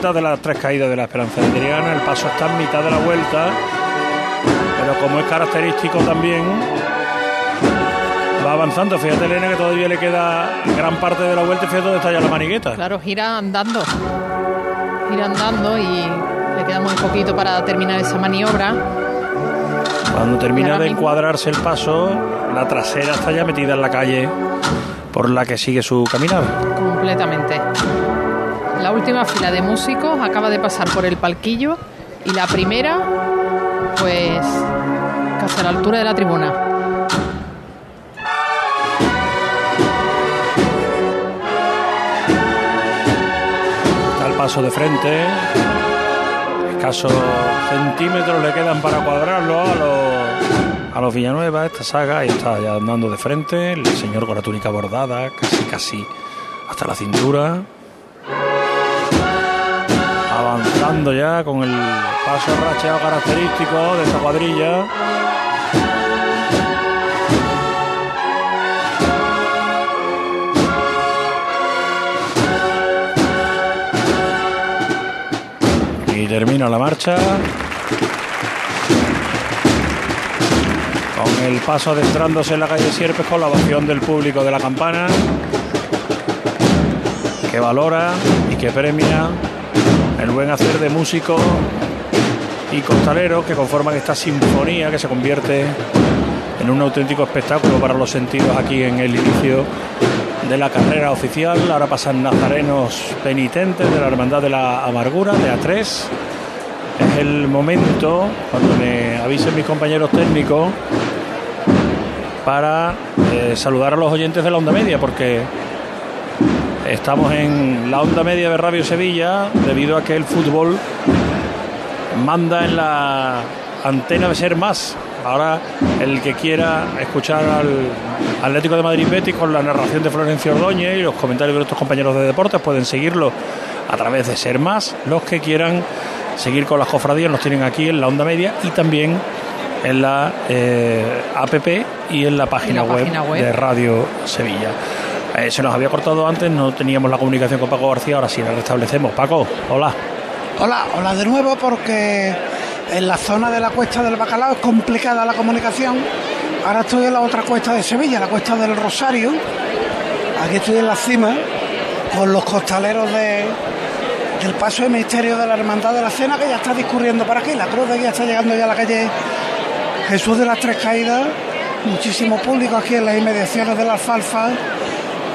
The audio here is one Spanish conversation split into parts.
de las tres caídas de la Esperanza de Triana, el paso está en mitad de la vuelta, pero como es característico también, va avanzando. Fíjate, Elena, que todavía le queda gran parte de la vuelta y fíjate dónde está ya la manigueta. Claro, gira andando, gira andando y le queda muy poquito para terminar esa maniobra. Cuando termina de encuadrarse el paso, la trasera está ya metida en la calle por la que sigue su caminada. Completamente. La última fila de músicos acaba de pasar por el palquillo y la primera, pues, casi a la altura de la tribuna. Paso de frente, escasos centímetros le quedan para cuadrarlo a los, a los Villanueva, esta saga, y está ya andando de frente, el señor con la túnica bordada, casi casi hasta la cintura. Avanzando ya con el paso racheado característico de esta cuadrilla. Y termina la marcha. Con el paso adentrándose en la calle Sierpes con la ovación del público de la campana. Que valora y que premia el buen hacer de músico y costalero que conforman esta sinfonía que se convierte en un auténtico espectáculo para los sentidos aquí en el inicio de la carrera oficial. Ahora pasan nazarenos penitentes de la Hermandad de la Amargura, de A3. Es el momento, cuando me avisen mis compañeros técnicos, para eh, saludar a los oyentes de la onda media, porque estamos en la onda media de Radio Sevilla, debido a que el fútbol manda en la antena de ser más. Ahora el que quiera escuchar al Atlético de Madrid Betis con la narración de Florencio Ordóñez y los comentarios de nuestros compañeros de deportes pueden seguirlo a través de Ser Más. Los que quieran seguir con las cofradías nos tienen aquí en la onda media y también en la eh, app y en la página, En la web, página web. de Radio Sevilla. Eh, se nos había cortado antes, no teníamos la comunicación con Paco García, ahora sí la restablecemos. Paco, hola. Hola, hola de nuevo porque en la zona de la cuesta del Bacalao es complicada la comunicación. Ahora estoy en la otra cuesta de Sevilla, la cuesta del Rosario. Aquí estoy en la cima con los costaleros de, del paso de misterio de la Hermandad de la Cena que ya está discurriendo por aquí. La cruz de guía está llegando ya a la calle Jesús de las Tres Caídas. Muchísimo público aquí en las inmediaciones de la alfalfa.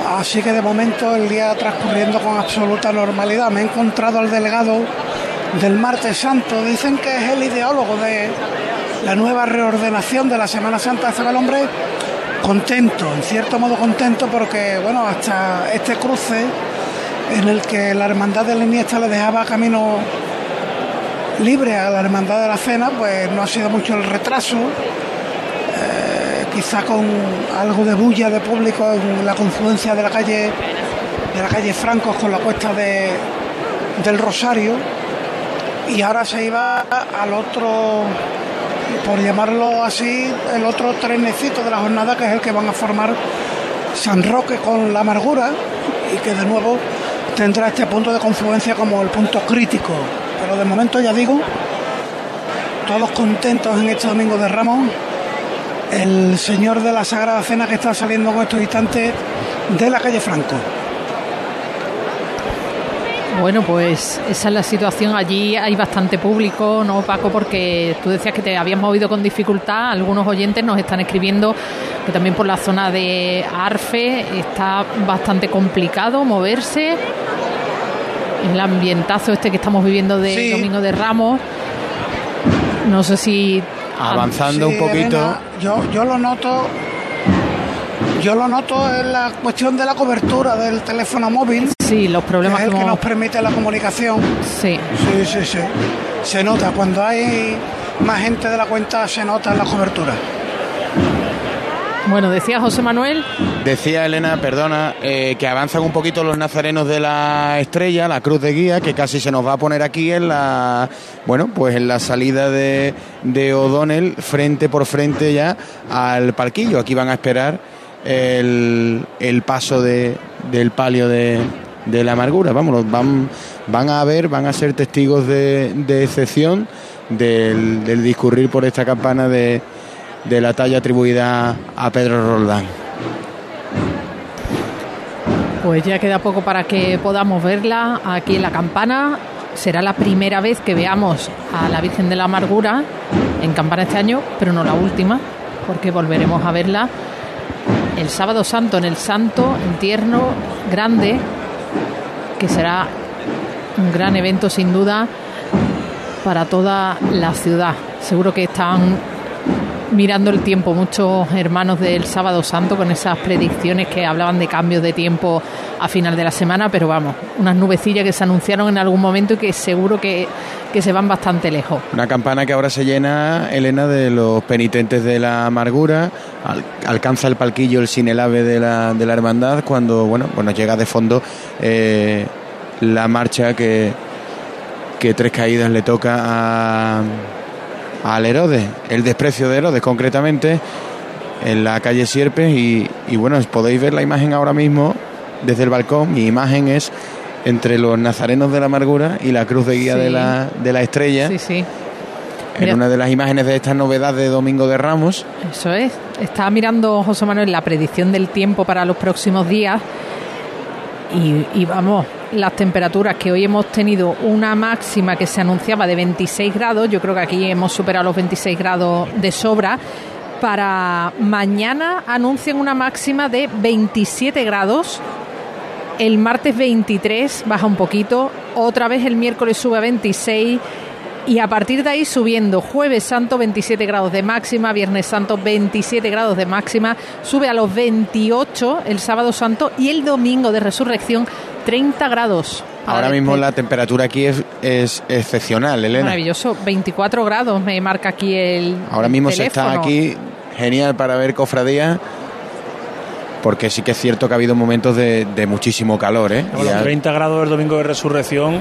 Así que de momento el día transcurriendo con absoluta normalidad. Me he encontrado al delegado del Martes Santo. Dicen que es el ideólogo de la nueva reordenación de la Semana Santa. Estaba el hombre contento, en cierto modo contento, porque bueno, hasta este cruce en el que la hermandad de la Iniesta le dejaba camino libre a la hermandad de la cena, pues no ha sido mucho el retraso. Quizá con algo de bulla de público en la confluencia de la calle de la calle Francos con la cuesta de, del Rosario. Y ahora se iba al otro por llamarlo así el otro trenecito de la jornada que es el que van a formar San Roque con la amargura y que de nuevo tendrá este punto de confluencia como el punto crítico. Pero de momento ya digo todos contentos en este domingo de Ramos el señor de la Sagrada Cena que está saliendo con estos instantes de la calle Franco. Bueno, pues esa es la situación. Allí hay bastante público, ¿no, Paco? Porque tú decías que te habías movido con dificultad. Algunos oyentes nos están escribiendo que también por la zona de Arfe está bastante complicado moverse. El ambientazo este que estamos viviendo de Sí. Domingo de Ramos. No sé si Avanzando Sí, un poquito. Elena, yo, yo lo noto. Yo lo noto en la cuestión de la cobertura del teléfono móvil, sí, los que problemas es el que que nos permite la comunicación. Sí. Sí, sí, sí. Se nota. Cuando hay más gente de la cuenta, se nota en la cobertura. Bueno, decía José Manuel Decía Elena, perdona, eh, que avanzan un poquito los nazarenos de la estrella, la cruz de guía, que casi se nos va a poner aquí en la, bueno, pues en la salida de, de O'Donnell, frente por frente ya al palquillo. Aquí van a esperar el, el paso de, del palio de, de la amargura. Vamos, van, van a ver, van a ser testigos de, de excepción del, del, discurrir por esta campana de, de la talla atribuida a Pedro Roldán. Pues ya queda poco para que podamos verla aquí en la campana. Será la primera vez que veamos a la Virgen de la Amargura en campana este año, pero no la última, porque volveremos a verla el sábado santo en el Santo Entierno Grande, que será un gran evento sin duda para toda la ciudad. Seguro que están mirando el tiempo muchos hermanos del sábado santo con esas predicciones que hablaban de cambios de tiempo a final de la semana, pero vamos, unas nubecillas que se anunciaron en algún momento y que seguro que, que se van bastante lejos. Una campana que ahora se llena, Elena, de los penitentes de la amargura, al, alcanza el palquillo el sinelave de la, de la hermandad cuando, bueno, bueno llega de fondo eh, la marcha que, que Tres Caídas le toca a al Herodes, el desprecio de Herodes concretamente, en la calle Sierpes y, y, bueno, podéis ver la imagen ahora mismo desde el balcón, mi imagen es entre los nazarenos de la amargura y la cruz de guía Sí. de, la, de la estrella, Sí, sí, en Mira. una de las imágenes de esta novedad de Domingo de Ramos. eso es. Estaba mirando José Manuel la predicción del tiempo para los próximos días y, y vamos, las temperaturas que hoy hemos tenido una máxima que se anunciaba de 26 grados, yo creo que aquí hemos superado los 26 grados de sobra. Para mañana anuncian una máxima de 27 grados. El martes 23 baja un poquito. Otra vez el miércoles sube a 26. Y a partir de ahí subiendo. Jueves Santo 27 grados de máxima. Viernes Santo 27 grados de máxima. Sube a los 28 el sábado santo. Y el domingo de resurrección 30 grados. Ahora mismo la temperatura aquí es, es excepcional, Elena. Maravilloso. 24 grados me marca aquí el. Ahora mismo se está aquí genial para ver cofradías. Porque sí que es cierto que ha habido momentos de, de muchísimo calor, ¿eh? Bueno, Ya- 30 grados el domingo de resurrección.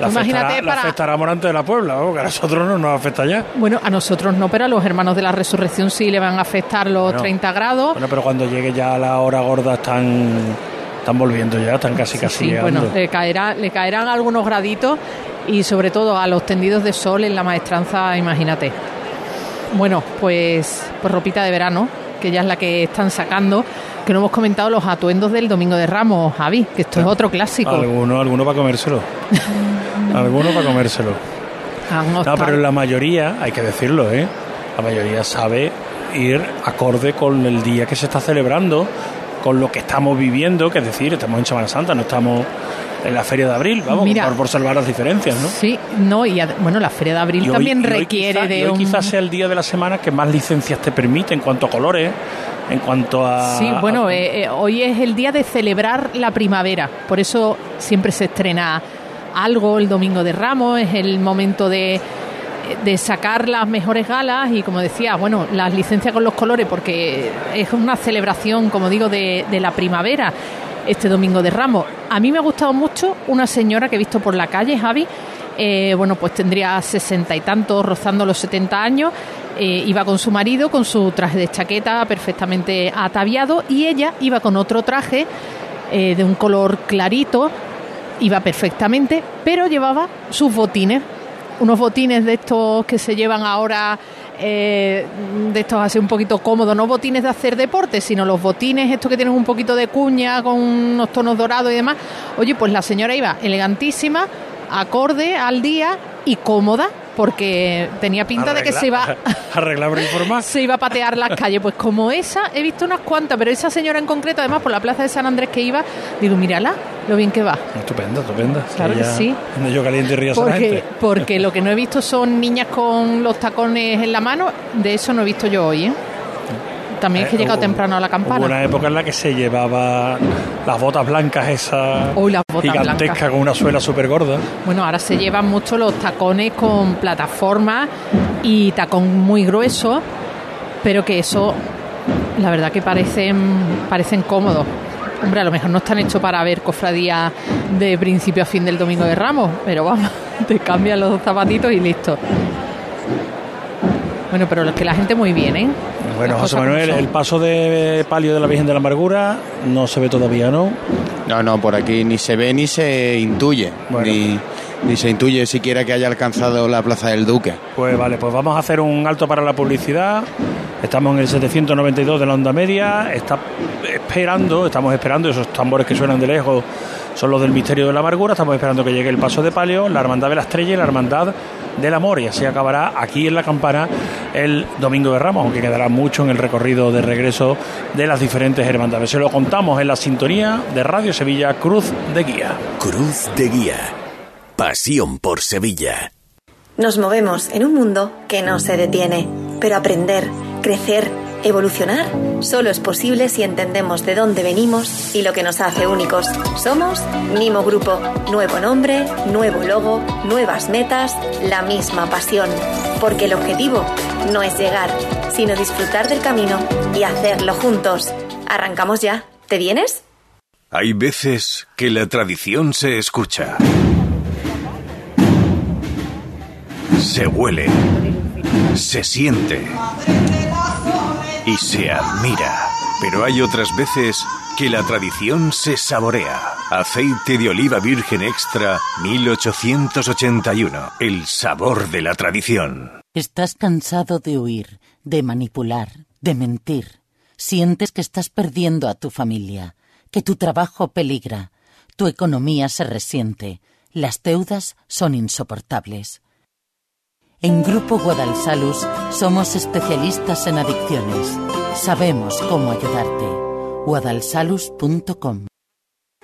La Imagínate afectará, la para- afectará a Morante de la Puebla, vamos, que a nosotros no nos afecta ya. Bueno, a nosotros no, pero a los hermanos de la resurrección sí le van a afectar los Bueno. 30 grados. Bueno, pero cuando llegue ya la hora gorda están, están volviendo ya, están casi casi Sí, llegando. bueno, le, caerá, le caerán algunos graditos y sobre todo a los tendidos de sol en la maestranza, imagínate. Bueno, pues, pues ropita de verano, que ya es la que están sacando, que no hemos comentado los atuendos del Domingo de Ramos, Javi, que esto es otro clásico. Alguno, alguno para comérselo. alguno para comérselo. No, pero la mayoría, hay que decirlo, ¿eh? La mayoría sabe ir acorde con el día que se está celebrando, con lo que estamos viviendo, que es decir, estamos en Semana Santa, no estamos en la Feria de Abril, vamos, Mira. por, por salvar las diferencias, ¿no? Sí, no, y bueno, la Feria de Abril hoy- también requiere quizá- de hoy un... quizás sea el día de la semana que más licencias te permite en cuanto a colores, en cuanto a... Sí, bueno, a- eh, eh, hoy es el día de celebrar la primavera, por eso siempre se estrena algo el domingo de Ramos, es el momento de, de sacar las mejores galas y como decía, bueno, las licencias con los colores porque es una celebración, como digo, de, de la primavera este domingo de Ramos. A mí me ha gustado mucho una señora que he visto por la calle, Javi, eh, bueno, pues tendría sesenta y tantos, rozando los 70 años. eh, iba con su marido, con su traje de chaqueta perfectamente ataviado, y ella iba con otro traje eh, de un color clarito, iba perfectamente, pero llevaba sus botines, unos botines de estos que se llevan ahora, eh, de estos así un poquito cómodos, no botines de hacer deporte, sino los botines estos que tienen un poquito de cuña, con unos tonos dorados y demás. Oye, pues la señora iba elegantísima, acorde al día y cómoda, porque tenía pinta de que se iba Arreglar por informar. se iba a patear las calles. Pues como esa, he visto unas cuantas, pero esa señora en concreto, además por la plaza de San Andrés que iba, digo, mírala, lo bien que va. Estupenda, estupenda. Claro que sí. yo caliente y río Porque, porque lo que no he visto son niñas con los tacones en la mano, de eso no he visto yo hoy. ¿eh? También es que he Eh, llegado temprano a la Hubo una campana. época en la que se llevaba las botas blancas esas Uy, las botas gigantescas blancas. con una suela súper gorda. Bueno, ahora se llevan mucho los tacones con plataforma y tacón muy grueso, pero que eso, la verdad que parecen, parecen cómodos. Hombre, a lo mejor no están hechos para ver cofradías de principio a fin del Domingo de Ramos, pero vamos, te cambian los zapatitos y listo. Bueno, pero es que la gente muy bien, ¿eh? Bueno, Las José Manuel, el paso de palio de la Virgen de la Amargura no se ve todavía, ¿no? No, no, por aquí ni se ve ni se intuye. Ni, ni se intuye siquiera que haya alcanzado la Plaza del Duque. Pues vale, pues vamos a hacer un alto para la publicidad. Estamos en el 792 de la onda media. Está esperando, estamos esperando esos tambores que suenan de lejos son los del misterio de la amargura. Estamos esperando que llegue el paso de palio, la hermandad de la estrella y la hermandad del amor. Y así acabará aquí en la campana el domingo de Ramos, aunque quedará mucho en el recorrido de regreso de las diferentes hermandades. Se lo contamos en la sintonía de Radio Sevilla Cruz de Guía. Cruz de Guía. Pasión por Sevilla. Nos movemos en un mundo que no se detiene, pero aprender, crecer, Evolucionar solo es posible si entendemos de dónde venimos y lo que nos hace únicos. Somos Mimo Grupo. Nuevo nombre, nuevo logo, nuevas metas, la misma pasión. Porque el objetivo no es llegar, sino disfrutar del camino y hacerlo juntos. Arrancamos ya. ¿Te vienes? Hay veces que la tradición se escucha. Se huele. Se siente y se admira. Pero hay otras veces que la tradición se saborea. Aceite de oliva virgen extra 1881. El sabor de la tradición. Estás cansado de huir, de manipular, de mentir. Sientes que estás perdiendo a tu familia, que tu trabajo peligra, tu economía se resiente, las deudas son insoportables. En Grupo Guadalsalus somos especialistas en adicciones. Sabemos cómo ayudarte. guadalsalus.com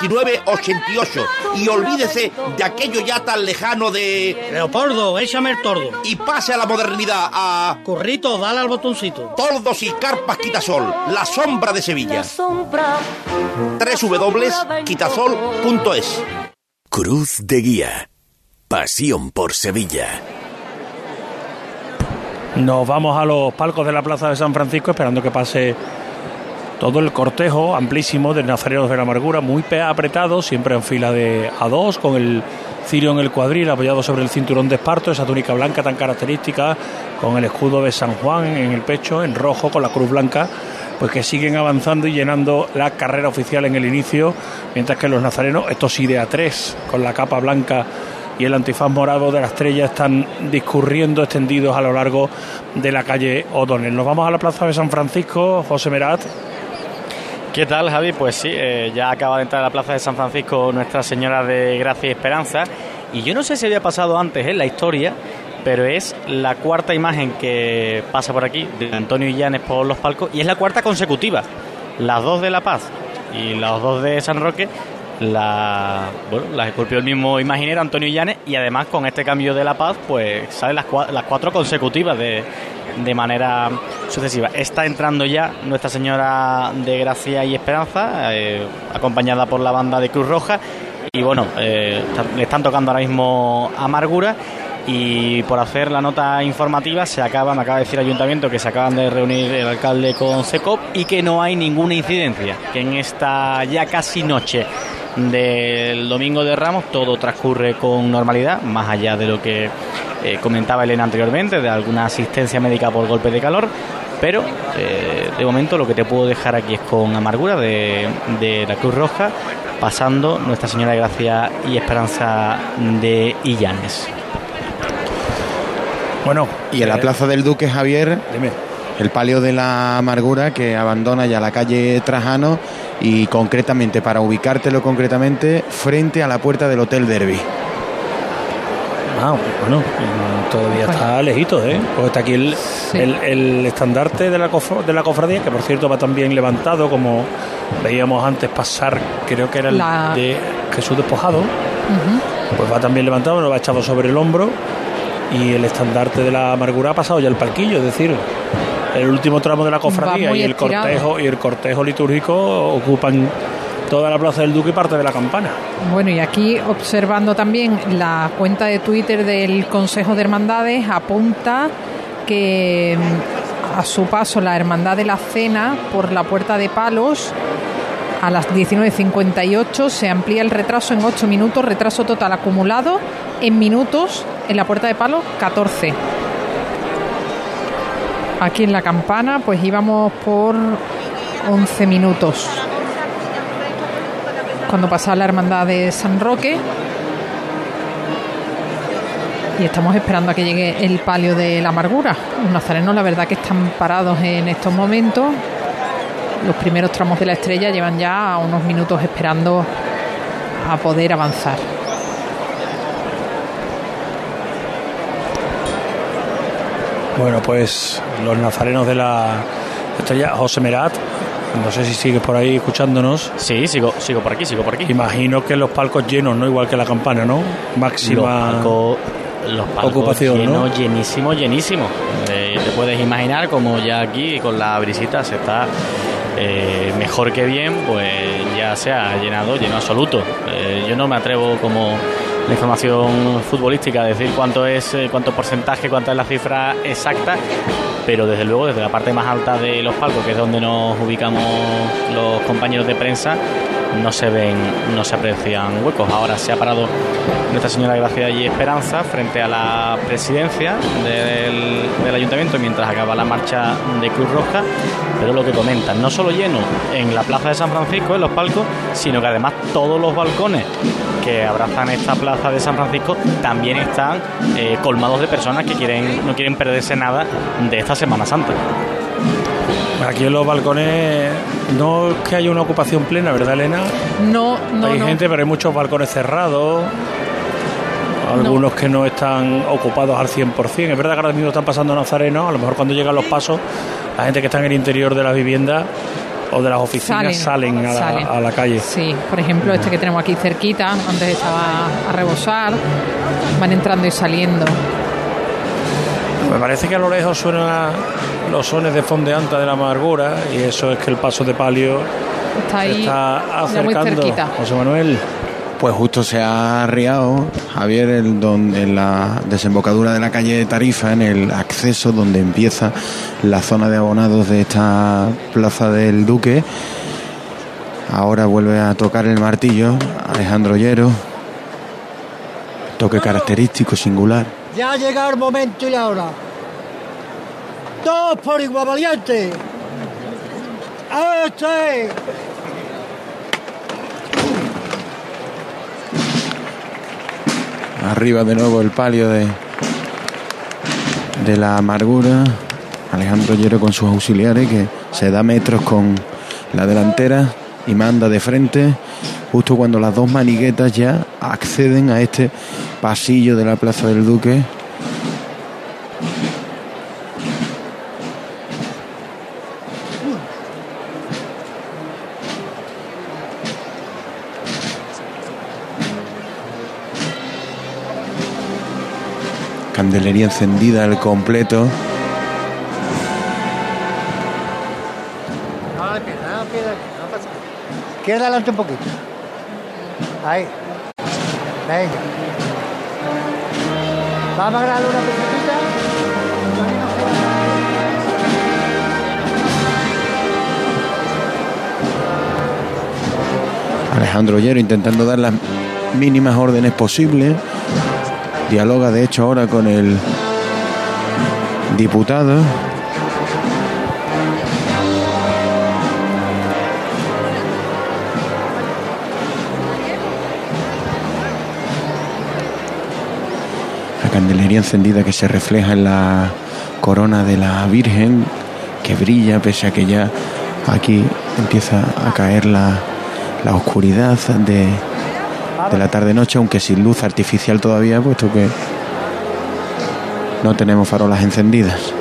88. Y olvídese de aquello ya tan lejano de Leopoldo, échame el tordo. Y pase a la modernidad, a... Currito, dale al botoncito. Tordos y carpas Quitasol, la sombra de Sevilla. www.quitasol.es Cruz de Guía. Pasión por Sevilla. Nos vamos a los palcos de la Plaza de San Francisco esperando que pase todo el cortejo amplísimo de Nazarenos de la Amargura, muy apretado, siempre en fila de a dos, con el cirio en el cuadril apoyado sobre el cinturón de esparto, esa túnica blanca tan característica, con el escudo de San Juan en el pecho, en rojo, con la cruz blanca, pues que siguen avanzando y llenando la carrera oficial en el inicio, mientras que los nazarenos, estos sí de a tres, con la capa blanca y el antifaz morado de la estrella están discurriendo extendidos a lo largo de la calle O'Donnell. Nos vamos a la plaza de San Francisco, José Merat. ¿Qué tal, Javi? Pues sí, eh, ya acaba de entrar a la Plaza de San Francisco Nuestra Señora de Gracia y Esperanza. Y yo no sé si había pasado antes en la historia, pero es la cuarta imagen que pasa por aquí de Antonio Illanes por los palcos y es la cuarta consecutiva. Las dos de La Paz y las dos de San Roque la, bueno, las esculpió el mismo imaginero Antonio Illanes y además con este cambio de La Paz pues salen las, cuatro consecutivas de, manera sucesiva. Está entrando ya Nuestra Señora de Gracia y Esperanza, eh, acompañada por la banda de Cruz Roja. Y bueno, eh, le están tocando ahora mismo Amargura. Y por hacer la nota informativa, se acaba, me acaba de decir el ayuntamiento que se acaban de reunir el alcalde con CECOP y que no hay ninguna incidencia, que en esta ya casi noche del domingo de Ramos todo transcurre con normalidad, más allá de lo que eh, comentaba Elena anteriormente, de alguna asistencia médica por golpe de calor, pero eh, de momento lo que te puedo dejar aquí es con amargura de, de la Cruz Roja pasando Nuestra Señora de Gracia y Esperanza de Illanes. Bueno, Y en la eh, plaza del Duque Javier, Dime. El palio de la amargura que abandona ya la calle Trajano y concretamente, para ubicártelo concretamente, frente a la puerta del Hotel Derby. Ah, bueno, todavía está lejito, ¿eh? Pues está aquí el, el, el estandarte de la, cofra- de la cofradía, que por cierto va también levantado, como veíamos antes pasar, creo que era el La- de Jesús despojado, pues va también levantado, lo va echado sobre el hombro y el estandarte de la amargura ha pasado ya el palquillo, es decir, el último tramo de la cofradía y el estirado. cortejo y el cortejo litúrgico ocupan toda la plaza del Duque y parte de la campana. Bueno, y aquí observando también la cuenta de Twitter del Consejo de Hermandades, apunta que mm, a su paso la Hermandad de la Cena por la Puerta de Palos a las 19.58 se amplía el retraso en 8 minutos, retraso total acumulado en minutos en la Puerta de Palos 14. Aquí en la campana pues íbamos por 11 minutos cuando pasaba la hermandad de San Roque. Y estamos esperando a que llegue el palio de la amargura. Los nazarenos, la verdad, que están parados en estos momentos. Los primeros tramos de la estrella llevan ya unos minutos esperando a poder avanzar. Bueno, pues los nazarenos de la estrella, José Merat, no sé si sigues por ahí escuchándonos. Sí, sigo, sigo por aquí, sigo por aquí. Imagino que los palcos llenos, ¿no? Igual que la campana, ¿no? Máxima Los palcos, los palcos ocupación, ¿no? llenos, llenísimo, llenísimo. Eh, te puedes imaginar como ya aquí con la brisita se está eh, mejor que bien, pues ya se ha llenado, lleno absoluto. Eh, yo no me atrevo como la información futbolística a decir cuánto es, eh, cuánto porcentaje, cuánta es la cifra exacta, pero desde luego desde la parte más alta de los palcos, que es donde nos ubicamos los compañeros de prensa, no se ven, no se aprecian huecos. Ahora se ha parado Nuestra Señora Gracia y Esperanza frente a la presidencia del, del ayuntamiento mientras acaba la marcha de Cruz Roja, pero lo que comentan, no solo lleno en la plaza de San Francisco, en los palcos, sino que además todos los balcones que abrazan esta plaza de San Francisco también están eh, colmados de personas que quieren no quieren perderse nada de esta Semana Santa. Aquí en los balcones no es que haya una ocupación plena, ¿verdad, Elena? No, no, hay no. gente, pero hay muchos balcones cerrados. Algunos que no están ocupados al 100%. Es verdad que ahora mismo están pasando nazarenos. A lo mejor cuando llegan los pasos, la gente que está en el interior de las viviendas o de las oficinas salen, a, la, salen. a la calle. Sí, por ejemplo, este que tenemos aquí cerquita, antes estaba a rebosar, van entrando y saliendo. Me parece que a lo lejos suenan los sones de fondeanta de la amargura y eso es que el paso de palio Está se ahí está ya muy acercando. cerquita. José Manuel. Pues justo se ha arriado, Javier, el don- en la desembocadura de la calle de Tarifa, en el acceso donde empieza la zona de abonados de esta plaza del Duque. Ahora vuelve a tocar el martillo Alejandro Llero. Toque característico, singular. Ya ha llegado el momento y la hora. Todos por igual valiente. ¡Este! Arriba de nuevo el palio de, de la amargura. Alejandro Llero con sus auxiliares que se da metros con la delantera y manda de frente justo cuando las dos maniguetas ya acceden a este pasillo de la Plaza del Duque. Candelería encendida al completo. Queda adelante un poquito. Ahí. Venga. Vamos a grabar una pequeñita. Alejandro Llero intentando dar las mínimas órdenes posibles. Dialoga de hecho ahora con el diputado. Candelería encendida que se refleja en la corona de la Virgen, que brilla pese a que ya aquí empieza a caer la, la oscuridad de, de la tarde-noche, aunque sin luz artificial todavía, puesto que no tenemos farolas encendidas.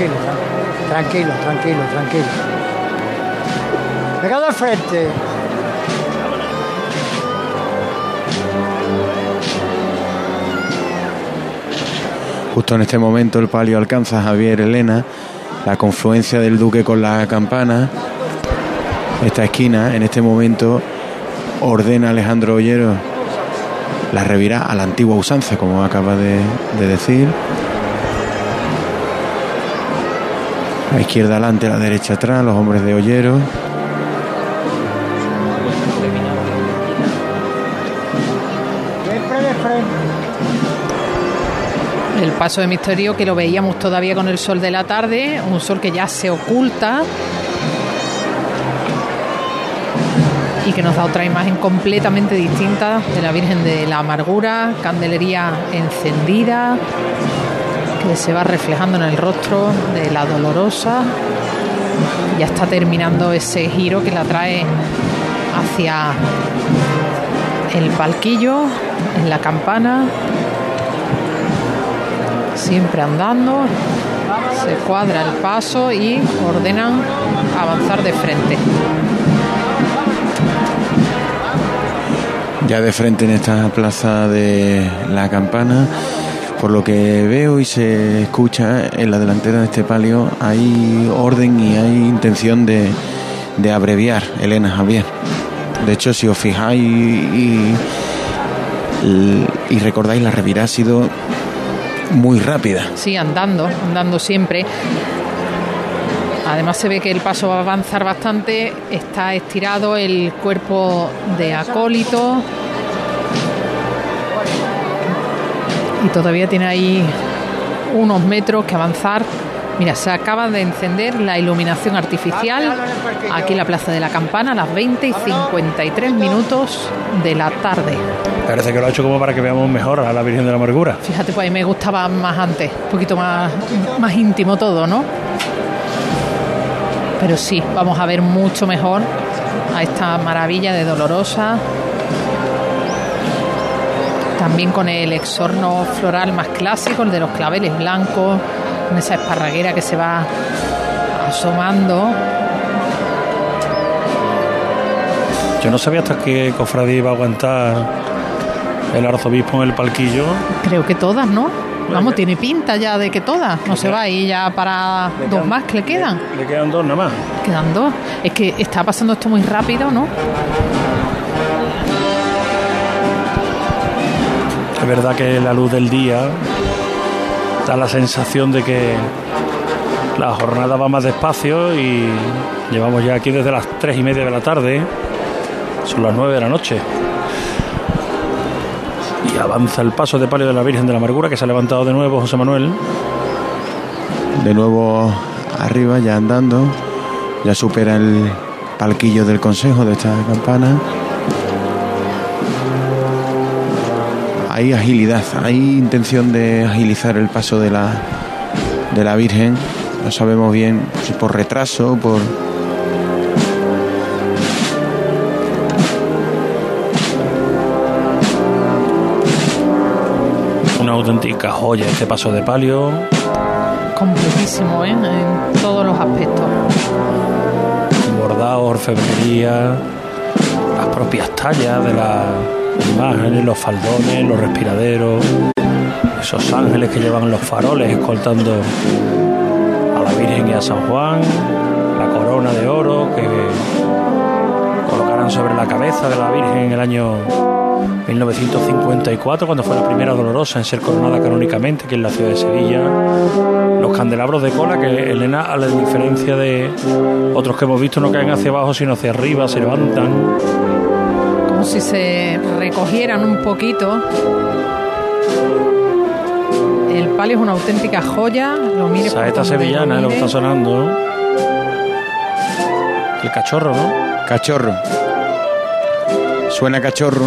Tranquilo, tranquilo, tranquilo, tranquilo. Pegado al frente. Justo en este momento el palio alcanza a Javier Elena, la confluencia del Duque con la campana. Esta esquina, en este momento, ordena Alejandro Ollero la revirá a la antigua usanza, como acaba de decir. La izquierda adelante, la derecha atrás, los hombres de Ollero. El paso de misterio que lo veíamos todavía con el sol de la tarde, un sol que ya se oculta y que nos da otra imagen completamente distinta de la Virgen de la Amargura, candelería encendida que se va reflejando en el rostro de la Dolorosa. Ya está terminando ese giro que la trae hacia el palquillo, en la campana, siempre andando, se cuadra el paso y ordenan avanzar de frente. Ya de frente en esta plaza de la campana, por lo que veo y se escucha en la delantera de este palio, hay orden y hay intención de, de abreviar, Elena Javier. De hecho, si os fijáis y, y, recordáis, la revirada ha sido muy rápida. Sí, andando, andando siempre. Además se ve que el paso va a avanzar bastante, está estirado el cuerpo de acólito y todavía tiene ahí unos metros que avanzar. Mira, se acaba de encender la iluminación artificial aquí en la Plaza de la Campana a las 20 y 53 minutos de la tarde. Parece que lo ha hecho como para que veamos mejor a la Virgen de la Amargura. Fíjate, pues a mí me gustaba más antes, un poquito más, más íntimo todo, ¿no? Pero sí, vamos a ver mucho mejor a esta maravilla de Dolorosa. También con el exorno floral más clásico, el de los claveles blancos, con esa esparraguera que se va asomando. Yo no sabía hasta qué cofradía iba a aguantar el arzobispo en el palquillo. Creo que todas, ¿no? Vamos, tiene pinta ya de que todas. No se va y ya para dos más que le quedan. Le quedan dos nada más. Quedan dos. Es que está pasando esto muy rápido, ¿no? Verdad que la luz del día da la sensación de que la jornada va más despacio y llevamos ya aquí desde las tres y media de la tarde. Son las nueve de la noche. Y avanza el paso de palio de la Virgen de la Amargura que se ha levantado de nuevo José Manuel. De nuevo arriba, ya andando. Ya supera el palquillo del consejo de esta campana. Hay agilidad, hay intención de agilizar el paso de la, de la Virgen. No sabemos bien si por retraso, por, Una auténtica joya este paso de palio. Completísimo, ¿eh? En todos los aspectos. Bordado, orfebrería, las propias tallas de las imágenes, los faldones, los respiraderos, esos ángeles que llevan los faroles escoltando a la Virgen y a San Juan, la corona de oro que colocarán sobre la cabeza de la Virgen en el año 1954, cuando fue la primera dolorosa en ser coronada canónicamente aquí en la ciudad de Sevilla. Los candelabros de cola que Elena, a la diferencia de otros que hemos visto, no caen hacia abajo sino hacia arriba, se levantan. Como si se recogieran un poquito El palio es una auténtica joya. Lo mire Saeta sevillana es lo que está sonando. El cachorro, ¿no? Cachorro. Suena cachorro.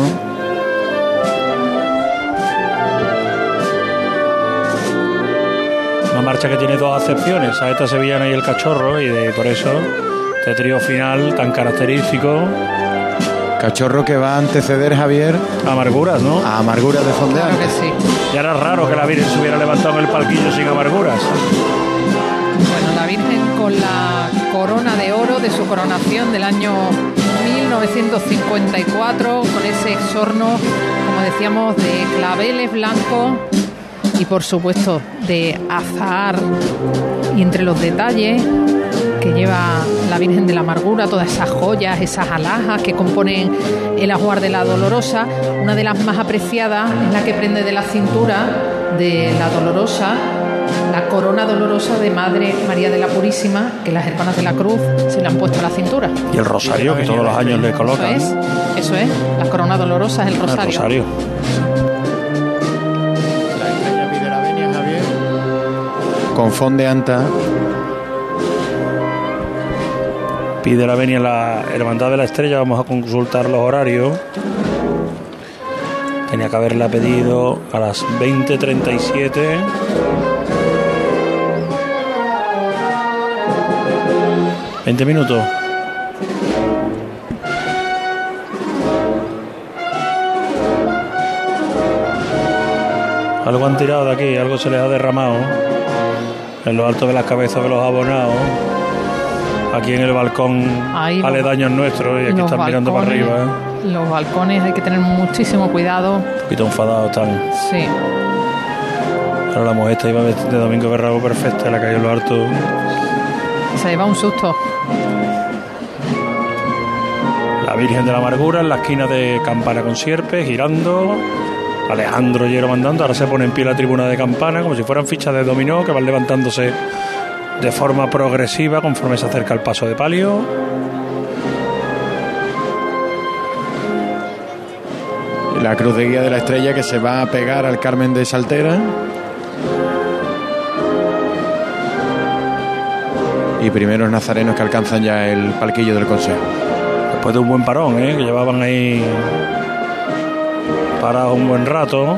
Una marcha que tiene dos acepciones, Saeta sevillana y el cachorro, y de, por eso este trío final tan característico. Cachorro que va a anteceder, Javier. Amarguras, ¿no? A amarguras de fondear. Claro que sí. Ya era raro que la Virgen se hubiera levantado en el palquillo sin amarguras. Bueno, la Virgen con la corona de oro de su coronación del año 1954, con ese exorno, como decíamos, de claveles blancos y por supuesto de azahar. Y entre los detalles lleva la Virgen de la Amargura, todas esas joyas, esas alhajas que componen el ajuar de la Dolorosa, una de las más apreciadas es la que prende de la cintura de la Dolorosa, la corona dolorosa de Madre María de la Purísima, que las hermanas de la Cruz se le han puesto a la cintura. Y el rosario, que todos los años le Eso colocan. es, eso es, la corona dolorosa es el El rosario. rosario. La venia, Javier. Con fonde anta. Pide la venia la Hermandad de la Estrella, vamos a consultar los horarios. Tenía que haberla pedido a las 20.37. ¿20 minutos? Algo han tirado de aquí, algo se les ha derramado en lo alto de las cabezas de los abonados. Aquí en el balcón Ahí los- aledaños nuestros y aquí Los están mirando para arriba. ¿eh? Los balcones hay que tener muchísimo cuidado. Un poquito enfadados están. Sí, Ahora la mujer esta iba de Domingo Berrago perfecta, la cayó lo alto. se lleva un susto. La Virgen de la Amargura en la esquina de Campana con Sierpe, girando. Alejandro Llero mandando. Ahora se pone en pie la tribuna de Campana, como si fueran fichas de dominó que van levantándose de forma progresiva conforme se acerca el paso de palio. La cruz de guía de la estrella que se va a pegar al Carmen de Saltera. Y primeros nazarenos que alcanzan ya el palquillo del consejo. Después de un buen parón, ¿eh? que llevaban ahí parados un buen rato.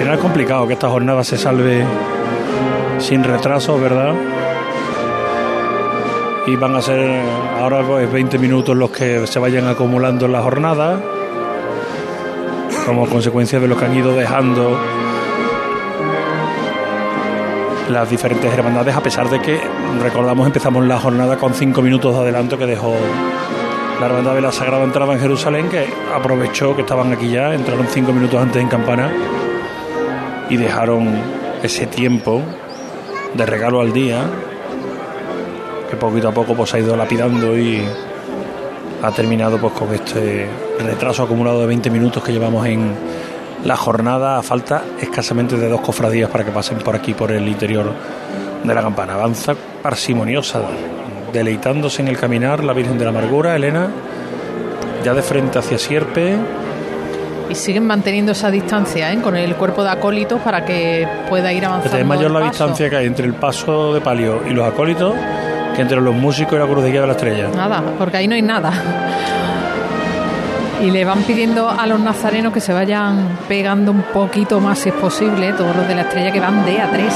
Final es complicado que esta jornada se salve sin retrasos, ¿verdad? Y van a ser ahora pues 20 minutos los que se vayan acumulando en la jornada, como consecuencia de lo que han ido dejando las diferentes hermandades, a pesar de que, recordamos, empezamos la jornada con cinco minutos de adelanto que dejó la hermandad de la Sagrada Entrada en Jerusalén, que aprovechó que estaban aquí ya, entraron cinco minutos antes en campana y dejaron ese tiempo de regalo al día, que poquito a poco pues ha ido lapidando y ha terminado pues con este retraso acumulado de 20 minutos que llevamos en la jornada a falta escasamente de dos cofradías para que pasen por aquí por el interior de la campana. Avanza parsimoniosa, deleitándose en el caminar la Virgen de la Amargura, Elena, ya de frente hacia Sierpe. Y siguen manteniendo esa distancia ¿eh? con el cuerpo de acólitos para que pueda ir avanzando. Es mayor la distancia que hay entre el paso de palio y los acólitos que entre los músicos y la cruz de guía de la estrella. Nada, porque ahí no hay nada. Y le van pidiendo a los nazarenos que se vayan pegando un poquito más si es posible, todos los de la estrella que van de a tres.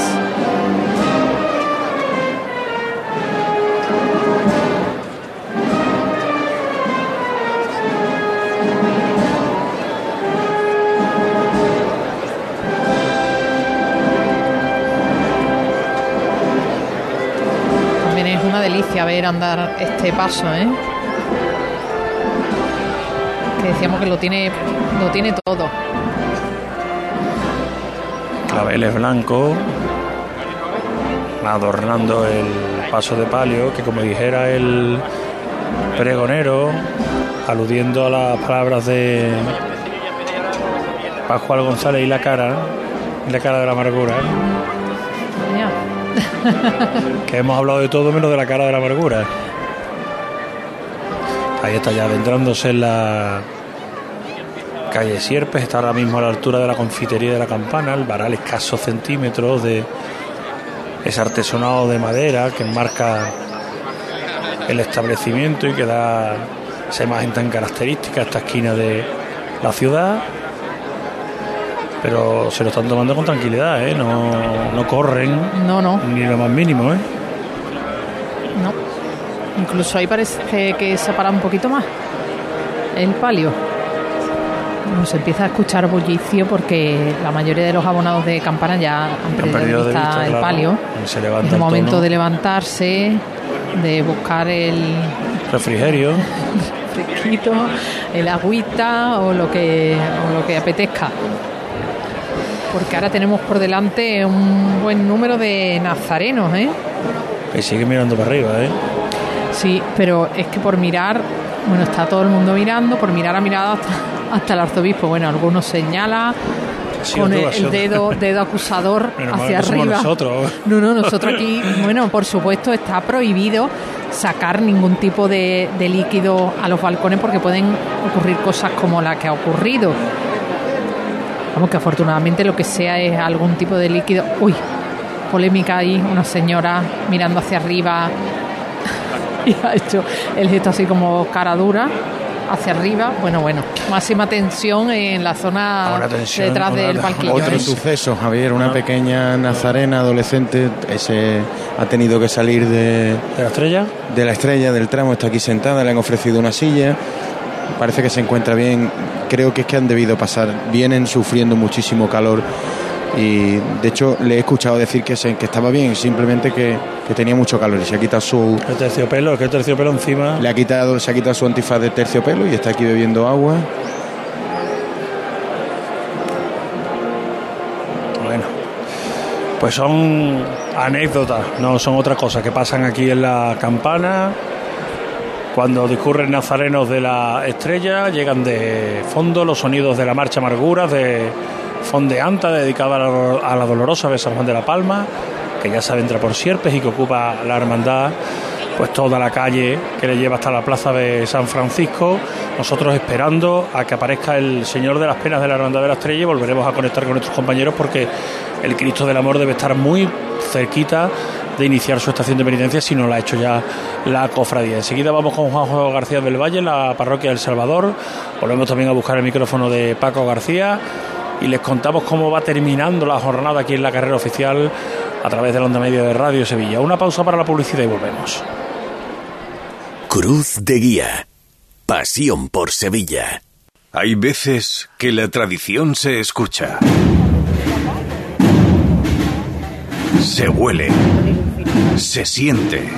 Delicia ver andar este paso, ¿eh? Que decíamos que lo tiene, lo tiene todo. claveles blancos adornando el paso de palio que como dijera el pregonero aludiendo a las palabras de Pascual González y la cara la cara de la amargura ¿eh? Que hemos hablado de todo menos de la cara de la amargura ahí está ya adentrándose en la calle Sierpes, está ahora mismo a la altura de la confitería de la campana, el varal escasos centímetros de ese artesonado de madera que enmarca el establecimiento y que da esa imagen tan característica, esta esquina de la ciudad. Pero se lo están tomando con tranquilidad, ¿eh? no, no corren No, no, ni lo más mínimo. ¿eh? no. Incluso ahí parece que se para un poquito más el palio. Se empieza a escuchar bullicio porque la mayoría de los abonados de campana ya han perdido, perdido de de vista el claro. palio. Se levanta es el el momento tono. de levantarse, de buscar el Refrigerio. fresquito, el agüita o lo que, o lo que apetezca. Porque ahora tenemos por delante un buen número de nazarenos, ¿eh? Que sigue mirando para arriba, ¿eh? Sí, pero es que por mirar, bueno, está todo el mundo mirando, por mirar ha mirado hasta, hasta el arzobispo. Bueno, algunos señala con el, dedo, dedo acusador Menos hacia arriba. nosotros. No, no, nosotros aquí, bueno, por supuesto está prohibido sacar ningún tipo de, de líquido a los balcones porque pueden ocurrir cosas como la que ha ocurrido. Vamos, que afortunadamente lo que sea es algún tipo de líquido. Uy, polémica ahí, una señora mirando hacia arriba y ha hecho el gesto así como cara dura hacia arriba. Bueno, bueno, máxima tensión en la zona tensión, detrás del banquillo. Otro suceso, Javier, una pequeña nazarena adolescente, ese ha tenido que salir de, ¿De la estrella? De la estrella, del tramo, está aquí sentada, le han ofrecido una silla, parece que se encuentra bien, creo que es que han debido pasar, vienen sufriendo muchísimo calor y de hecho le he escuchado decir que, se, que estaba bien, simplemente que, que tenía mucho calor y se ha quitado su... El terciopelo, es que el terciopelo encima. Le ha quitado, se ha quitado su antifaz de terciopelo y está aquí bebiendo agua. Bueno, pues son anécdotas, no son otra cosa que pasan aquí en la campana. Cuando discurren nazarenos de la estrella, llegan de fondo los sonidos de la marcha amarguras de Fondeanta, dedicada a la, dolorosa de San Juan de la Palma, que ya se adentra por Sierpes y que ocupa la hermandad, pues toda la calle que le lleva hasta la plaza de San Francisco. Nosotros esperando a que aparezca el Señor de las Penas de la Hermandad de la Estrella y volveremos a conectar con nuestros compañeros porque el Cristo del Amor debe estar muy cerquita de iniciar su estación de penitencia si no la ha hecho ya la cofradía. Enseguida vamos con Juanjo García del Valle, en la parroquia del Salvador. Volvemos también a buscar el micrófono de Paco García y les contamos cómo va terminando la jornada aquí en la carrera oficial a través de la onda media de Radio Sevilla. Una pausa para la publicidad y volvemos. Cruz de Guía. Pasión por Sevilla. Hay veces que la tradición se escucha. Se huele. Se siente.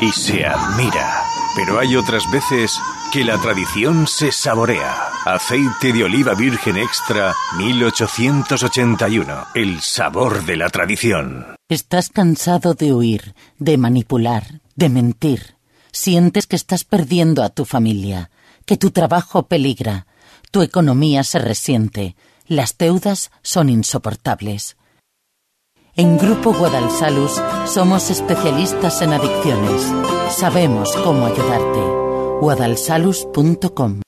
Y se admira. Pero hay otras veces que la tradición se saborea. Aceite de oliva virgen extra 1881. El sabor de la tradición. Estás cansado de huir, de manipular, de mentir. Sientes que estás perdiendo a tu familia, que tu trabajo peligra, tu economía se resiente, las deudas son insoportables. En Grupo Guadalsalus somos especialistas en adicciones. Sabemos cómo ayudarte. guadalsalus.com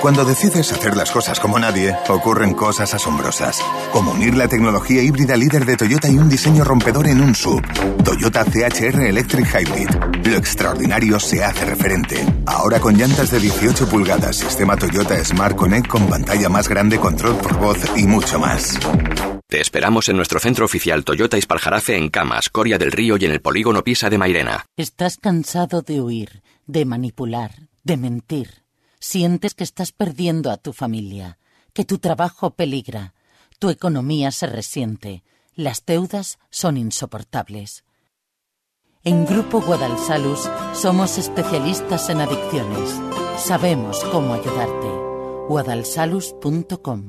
Cuando decides hacer las cosas como nadie, ocurren cosas asombrosas. Como unir la tecnología híbrida líder de Toyota y un diseño rompedor en un sub. Toyota CHR Electric Hybrid. Lo extraordinario se hace referente. Ahora con llantas de 18 pulgadas, sistema Toyota Smart Connect con pantalla más grande, control por voz y mucho más. Te esperamos en nuestro centro oficial Toyota Ispaljarafe en Camas, Coria del Río y en el polígono Pisa de Mairena. ¿Estás cansado de huir, de manipular, de mentir? Sientes que estás perdiendo a tu familia, que tu trabajo peligra, tu economía se resiente, las deudas son insoportables. En Grupo Guadalsalus somos especialistas en adicciones. Sabemos cómo ayudarte. guadalsalus.com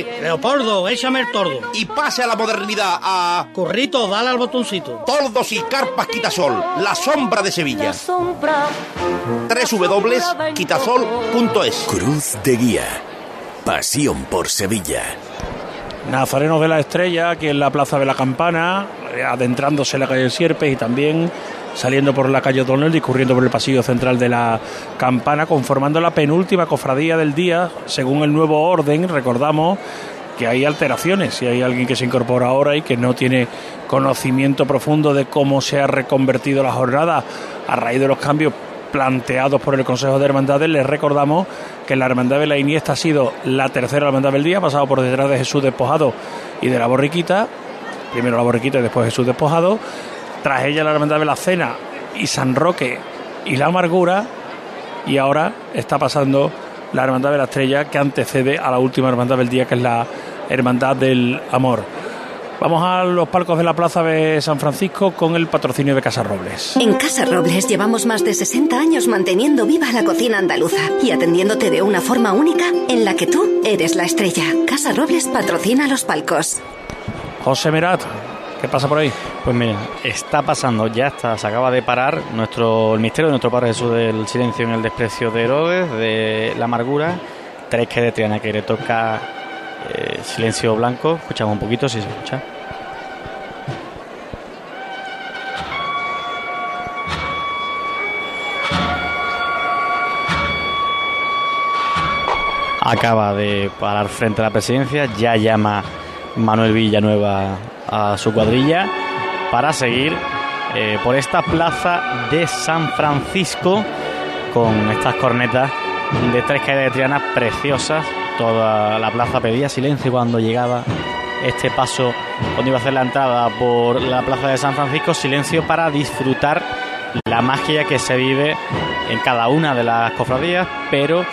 Leopoldo, échame el tordo. Y pase a la modernidad a. Corrito, dale al botoncito. Tordos y carpas Quitasol, la sombra de Sevilla. www.quitasol.es Cruz de Guía. Pasión por Sevilla. Nazarenos de la Estrella, aquí en la Plaza de la Campana, adentrándose en la calle Sierpes y también saliendo por la calle O'Donnell, discurriendo por el pasillo central de la Campana, conformando la penúltima cofradía del día, según el nuevo orden, recordamos que hay alteraciones, si hay alguien que se incorpora ahora y que no tiene conocimiento profundo de cómo se ha reconvertido la jornada a raíz de los cambios planteados por el Consejo de Hermandades, les recordamos que la Hermandad de la Iniesta ha sido la tercera Hermandad del día, pasado por detrás de Jesús Despojado y de la Borriquita, primero la Borriquita y después Jesús Despojado, tras ella la Hermandad de la Cena y San Roque y la Amargura, y ahora está pasando la Hermandad de la Estrella que antecede a la última Hermandad del día, que es la Hermandad del Amor. Vamos a los palcos de la Plaza de San Francisco con el patrocinio de Casa Robles. En Casa Robles llevamos más de 60 años manteniendo viva la cocina andaluza y atendiéndote de una forma única en la que tú eres la estrella. Casa Robles patrocina los palcos. José Merat, ¿qué pasa por ahí? Pues mira, está pasando, ya está, se acaba de parar nuestro, el misterio de nuestro Padre Jesús del silencio en el desprecio de Herodes, de la amargura, tres que de Triana que le toca eh, silencio blanco, escuchamos un poquito si se escucha. Acaba de parar frente a la presidencia, ya llama Manuel Villanueva a su cuadrilla para seguir eh, por esta plaza de San Francisco con estas cornetas de tres caídas de Triana preciosas. Toda la plaza pedía silencio cuando llegaba este paso, cuando iba a hacer la entrada por la plaza de San Francisco, silencio para disfrutar la magia que se vive en cada una de las cofradías, pero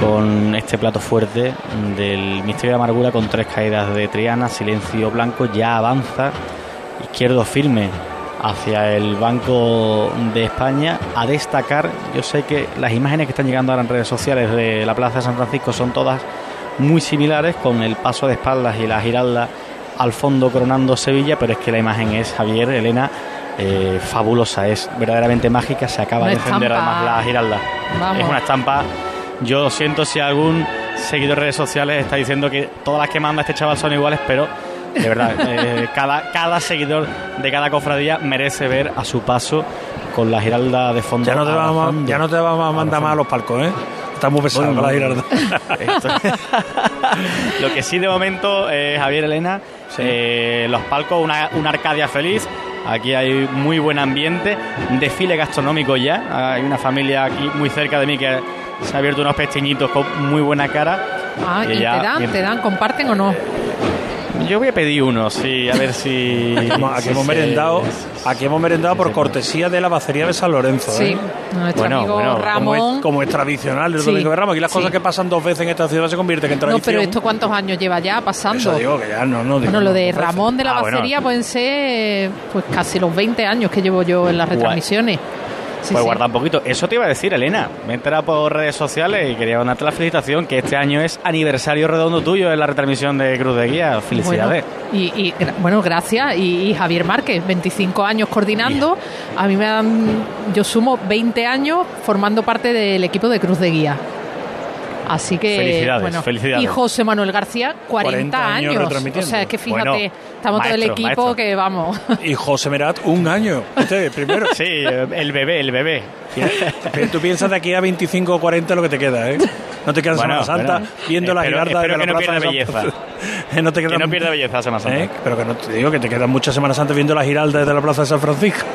con este plato fuerte del misterio de amargura con tres caídas de Triana, silencio blanco, ya avanza, izquierdo firme hacia el Banco de España. A destacar, yo sé que las imágenes que están llegando ahora en redes sociales de la Plaza de San Francisco son todas muy similares con el paso de espaldas y la giralda al fondo coronando Sevilla, pero es que la imagen es Javier, Elena, eh, fabulosa, es verdaderamente mágica, se acaba Una de encender además la giralda. Vamos. Es una estampa, yo lo siento si algún seguidor de redes sociales está diciendo que todas las que manda este chaval son iguales, pero de verdad, eh, cada, cada seguidor de cada cofradía merece ver a su paso con la giralda de fondo. Ya no te vamos, a- avanzando. ya no te vamos a mandar más a los palcos, ¿eh? Está muy pesado Bueno, con la giralda. Lo que sí de momento, eh, Javier Elena, eh, los palcos, una, una Arcadia feliz. Aquí hay muy buen ambiente, desfile gastronómico ya. Hay una familia aquí muy cerca de mí que se ha abierto unos pesteñitos con muy buena cara. Ah, Y ¿y te ya dan? bien. ¿Te dan? ¿Comparten o no? Yo voy a pedir uno, sí, a ver si. Aquí hemos, merendado, aquí hemos merendado por cortesía de la bacería de San Lorenzo. Sí, ¿eh? nuestro amigo Como Ramón. es, como es tradicional el Sí, domingo de Ramos. Aquí las sí. cosas que pasan dos veces en esta ciudad se convierten en No, tradición. pero ¿esto cuántos años lleva ya pasando? Eso digo que ya no, no. digo, Bueno, lo no, de. Ramón de la Ah, bueno. Bacería pueden ser pues casi los 20 años que llevo yo en las Guay. Sí, pues sí. guarda un poquito. Eso te iba a decir, Elena. Me he enterado por redes sociales y quería darte la felicitación que este año es aniversario redondo tuyo en la retransmisión de Cruz de Guía. Felicidades. Bueno, y, bueno, gracias. Y, y Javier Márquez, 25 años coordinando. A mí me dan, yo sumo 20 años formando parte del equipo de Cruz de Guía. Así que, Felicidades, bueno, felicidades. y José Manuel García, 40, 40 años. O sea, es que fíjate, Bueno, estamos todo el maestro, equipo maestro. que vamos. Y José Merat, un año. Este, primero. Sí, el bebé, el bebé. Pero tú piensas de aquí a 25 o 40 lo que te queda, ¿eh? No te queda Bueno, Semana Santa bueno. viendo la Espero- girarda espero de la que no plaza pierda de San- belleza. no te queda Que no pierda belleza Semana Santa. ¿Eh? Pero que no te digo que te quedan muchas Semanas Santa viendo la giralda desde la plaza de San Francisco.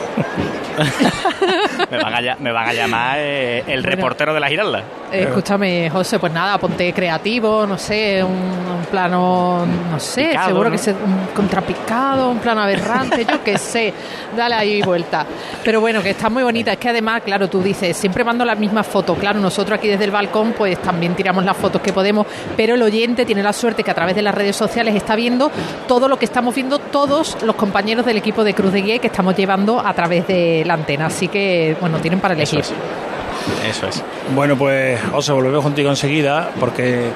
Me van a, lla- me van a llamar eh, el Bueno. reportero de la Giralda. Eh, Escúchame, José, pues nada, ponte creativo, no sé, un, un plano, no sé, Picado, seguro ¿no? que sea un contrapicado, un plano aberrante, yo qué sé, dale ahí vuelta. Pero bueno, que está muy bonita, es que además, claro, tú dices, siempre mando las mismas fotos, claro, nosotros aquí desde el balcón pues también tiramos las fotos que podemos, pero el oyente tiene la suerte que a través de las redes sociales está viendo todo lo que estamos viendo todos los compañeros del equipo de Cruz de Guía que estamos llevando a través de la antena, así que, bueno, tienen para elegir. Eso Eso es. Bueno, pues José, volvemos contigo enseguida porque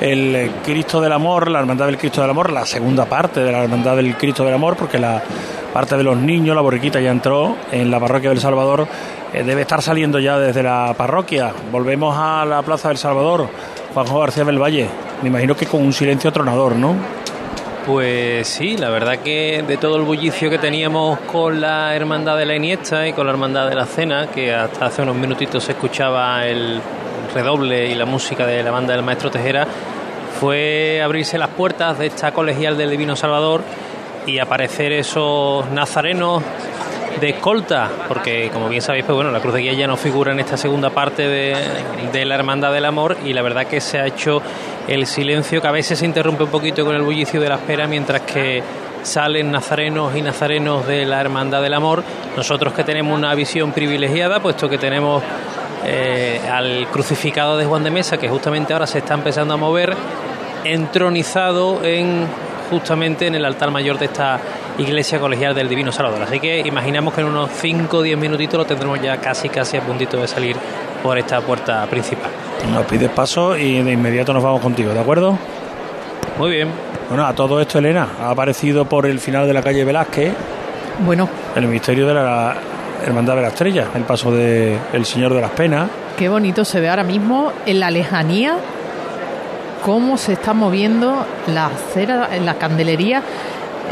el Cristo del Amor, la Hermandad del Cristo del Amor, la segunda parte de la Hermandad del Cristo del Amor, porque la parte de los niños, la borriquita ya entró en la parroquia del Salvador, eh, debe estar saliendo ya desde la parroquia. Volvemos a la Plaza del Salvador, Juanjo García del Valle. Me imagino que con un silencio tronador, ¿no? Pues sí, la verdad que de todo el bullicio que teníamos con la Hermandad de la Iniesta y con la Hermandad de la Cena, que hasta hace unos minutitos se escuchaba el redoble y la música de la banda del Maestro Tejera, fue abrirse las puertas de esta colegial del Divino Salvador y aparecer esos nazarenos de escolta, porque como bien sabéis, pues bueno, la Cruz de Guía ya no figura en esta segunda parte de, de la Hermandad del Amor y la verdad que se ha hecho el silencio que a veces se interrumpe un poquito con el bullicio de la espera mientras que salen nazarenos y nazarenos de la Hermandad del Amor. Nosotros que tenemos una visión privilegiada, puesto que tenemos eh, al crucificado de Juan de Mesa, que justamente ahora se está empezando a mover, entronizado en justamente en el altar mayor de esta iglesia colegial del Divino Salvador. Así que imaginamos que en unos 5 o 10 minutitos lo tendremos ya casi casi a puntito de salir por esta puerta principal. Nos pides paso y de inmediato nos vamos contigo, ¿de acuerdo? Muy bien. Bueno, a todo esto, Elena, ha aparecido por el final de la calle Velázquez Bueno, el misterio de la Hermandad de la Estrella, el paso de El Señor de las Penas. Qué bonito se ve ahora mismo en la lejanía cómo se está moviendo la acera, la candelería,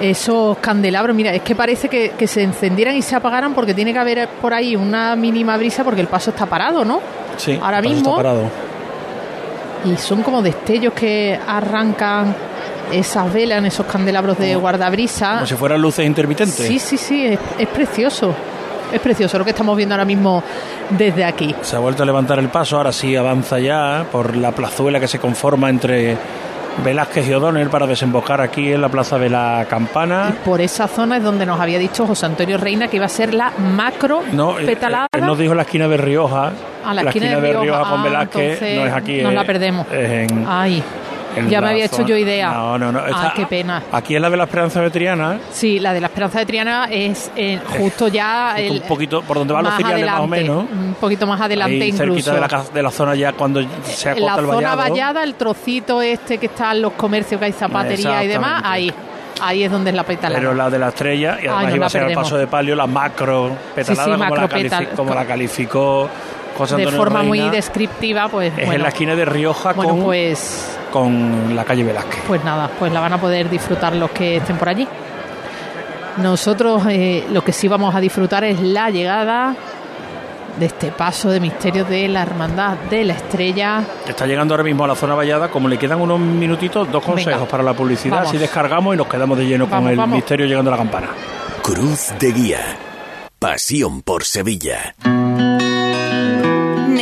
esos candelabros. Mira, es que parece que, que se encendieran y se apagaran porque tiene que haber por ahí una mínima brisa porque el paso está parado, ¿no? Sí, Ahora el paso mismo- está parado. Y son como destellos que arrancan esas velas en esos candelabros de guardabrisa. Como si fueran luces intermitentes. Sí, sí, sí, es, es precioso. Es precioso lo que estamos viendo ahora mismo desde aquí. Se ha vuelto a levantar el paso, ahora sí avanza ya por la plazuela que se conforma entre Velázquez y O'Donnell para desembocar aquí en la plaza de la Campana. Por esa zona es donde nos había dicho José Antonio Reina que iba a ser la macro No, eh, petalada. él nos dijo la esquina de Rioja. Ah, la esquina de Rioja. con Ah, Velázquez no es aquí. nos es- la perdemos. es en, Ay, En Ya me había hecho zona- yo idea. No, no, no. Ah, esta- qué pena. Aquí es la de la Esperanza de Triana, ¿eh? Sí, la de la Esperanza de Triana es eh, justo ya el- un poquito por donde van los más ciriales más o adelante, menos. Un poquito más adelante Ahí incluso. cerquita de la, de la zona ya cuando se en la acota el zona vallado. vallada, el trocito este que está en los comercios, que hay zapatería y demás, ahí. Ahí es donde es la petalada. Pero la de la estrella, y Ay, además no iba a ser el perdemos. paso de palio, la macro petalada, Sí, sí, como, la petal- como la calificó José de Antonio forma muy Reina, descriptiva, pues Es bueno, en la esquina de Rioja bueno, con, pues con la calle Velázquez. Pues nada, pues la van a poder disfrutar los que estén por allí. Nosotros eh, lo que sí vamos a disfrutar es la llegada de este paso de misterio de la Hermandad de la Estrella. Está llegando ahora mismo a la zona vallada, como le quedan unos minutitos, dos consejos Venga. para la publicidad, Vamos. si descargamos y nos quedamos de lleno con el vamos. misterio llegando a la campana. Cruz de Guía. Pasión por Sevilla.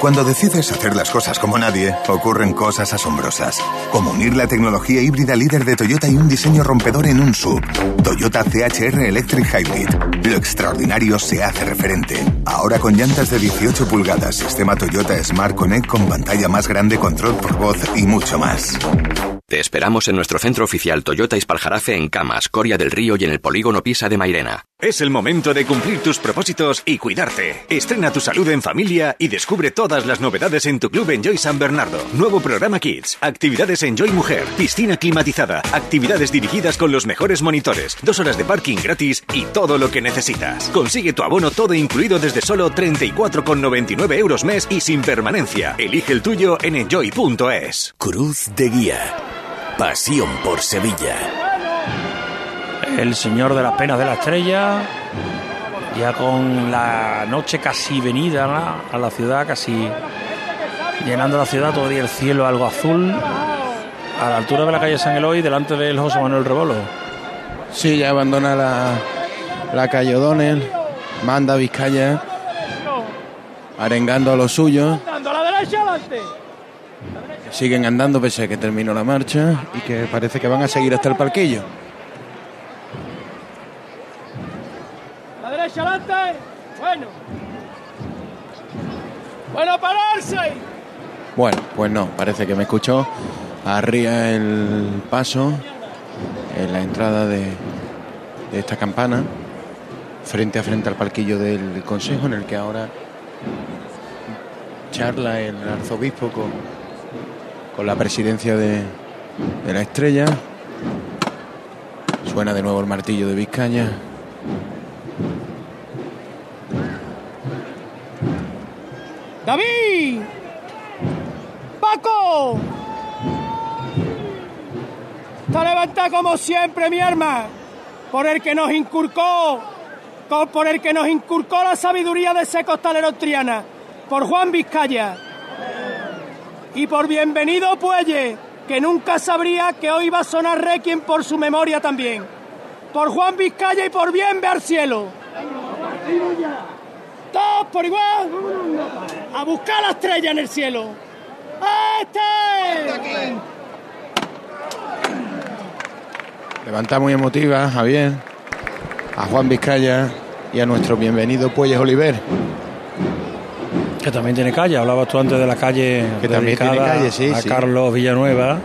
Cuando decides hacer las cosas como nadie, ocurren cosas asombrosas. Como unir la tecnología híbrida líder de Toyota y un diseño rompedor en un sub. Toyota CHR Electric Hybrid. Lo extraordinario se hace referente. Ahora con llantas de 18 pulgadas, sistema Toyota Smart Connect con pantalla más grande, control por voz y mucho más. Te esperamos en nuestro centro oficial Toyota Ispaljarafe en Camas, Coria del Río y en el polígono Pisa de Mairena. Es el momento de cumplir tus propósitos y cuidarte. Estrena tu salud en familia y descubre todas las novedades en tu club Enjoy San Bernardo. Nuevo programa Kids, actividades Enjoy Mujer, piscina climatizada, actividades dirigidas con los mejores monitores, dos horas de parking gratis y todo lo que necesitas. Consigue tu abono todo incluido desde solo 34,99 euros mes y sin permanencia. Elige el tuyo en enjoy.es. Cruz de Guía. Pasión por Sevilla. El Señor de las Penas de la Estrella, ya con la noche casi venida ¿no? a la ciudad, casi llenando la ciudad, todavía el cielo algo azul, a la altura de la calle San Eloy, delante del José Manuel Rebolo. Sí, ya abandona la, la calle O'Donnell, manda a Vizcaya, arengando a los suyos. Dando a la derecha adelante. Siguen andando pese a que terminó la marcha y que parece que van a seguir hasta el parquillo. La derecha adelante. Bueno. Bueno, pararse. Bueno, pues no, parece que me escuchó. Arría el paso en la entrada de, de esta campana, frente a frente al parquillo del Consejo, en el que ahora charla el arzobispo con, con la presidencia de, la estrella. Suena de nuevo el martillo de Vizcaya. David. Paco. Está levantada como siempre, mi arma, por el que nos inculcó, por el que nos inculcó la sabiduría de ese costalero triana, por Juan Vizcaya. Y por bienvenido Puelle, que nunca sabría que hoy va a sonar requiem por su memoria también. Por Juan Vizcaya y por bien ver cielo. Todos por igual. A buscar la estrella en el cielo. ¡Este! Levanta muy emotiva, Javier, a Juan Vizcaya y a nuestro bienvenido Puelles Oliver. Que también tiene calle, hablabas tú antes de la calle Que también tiene calle, sí, a sí. Carlos Villanueva.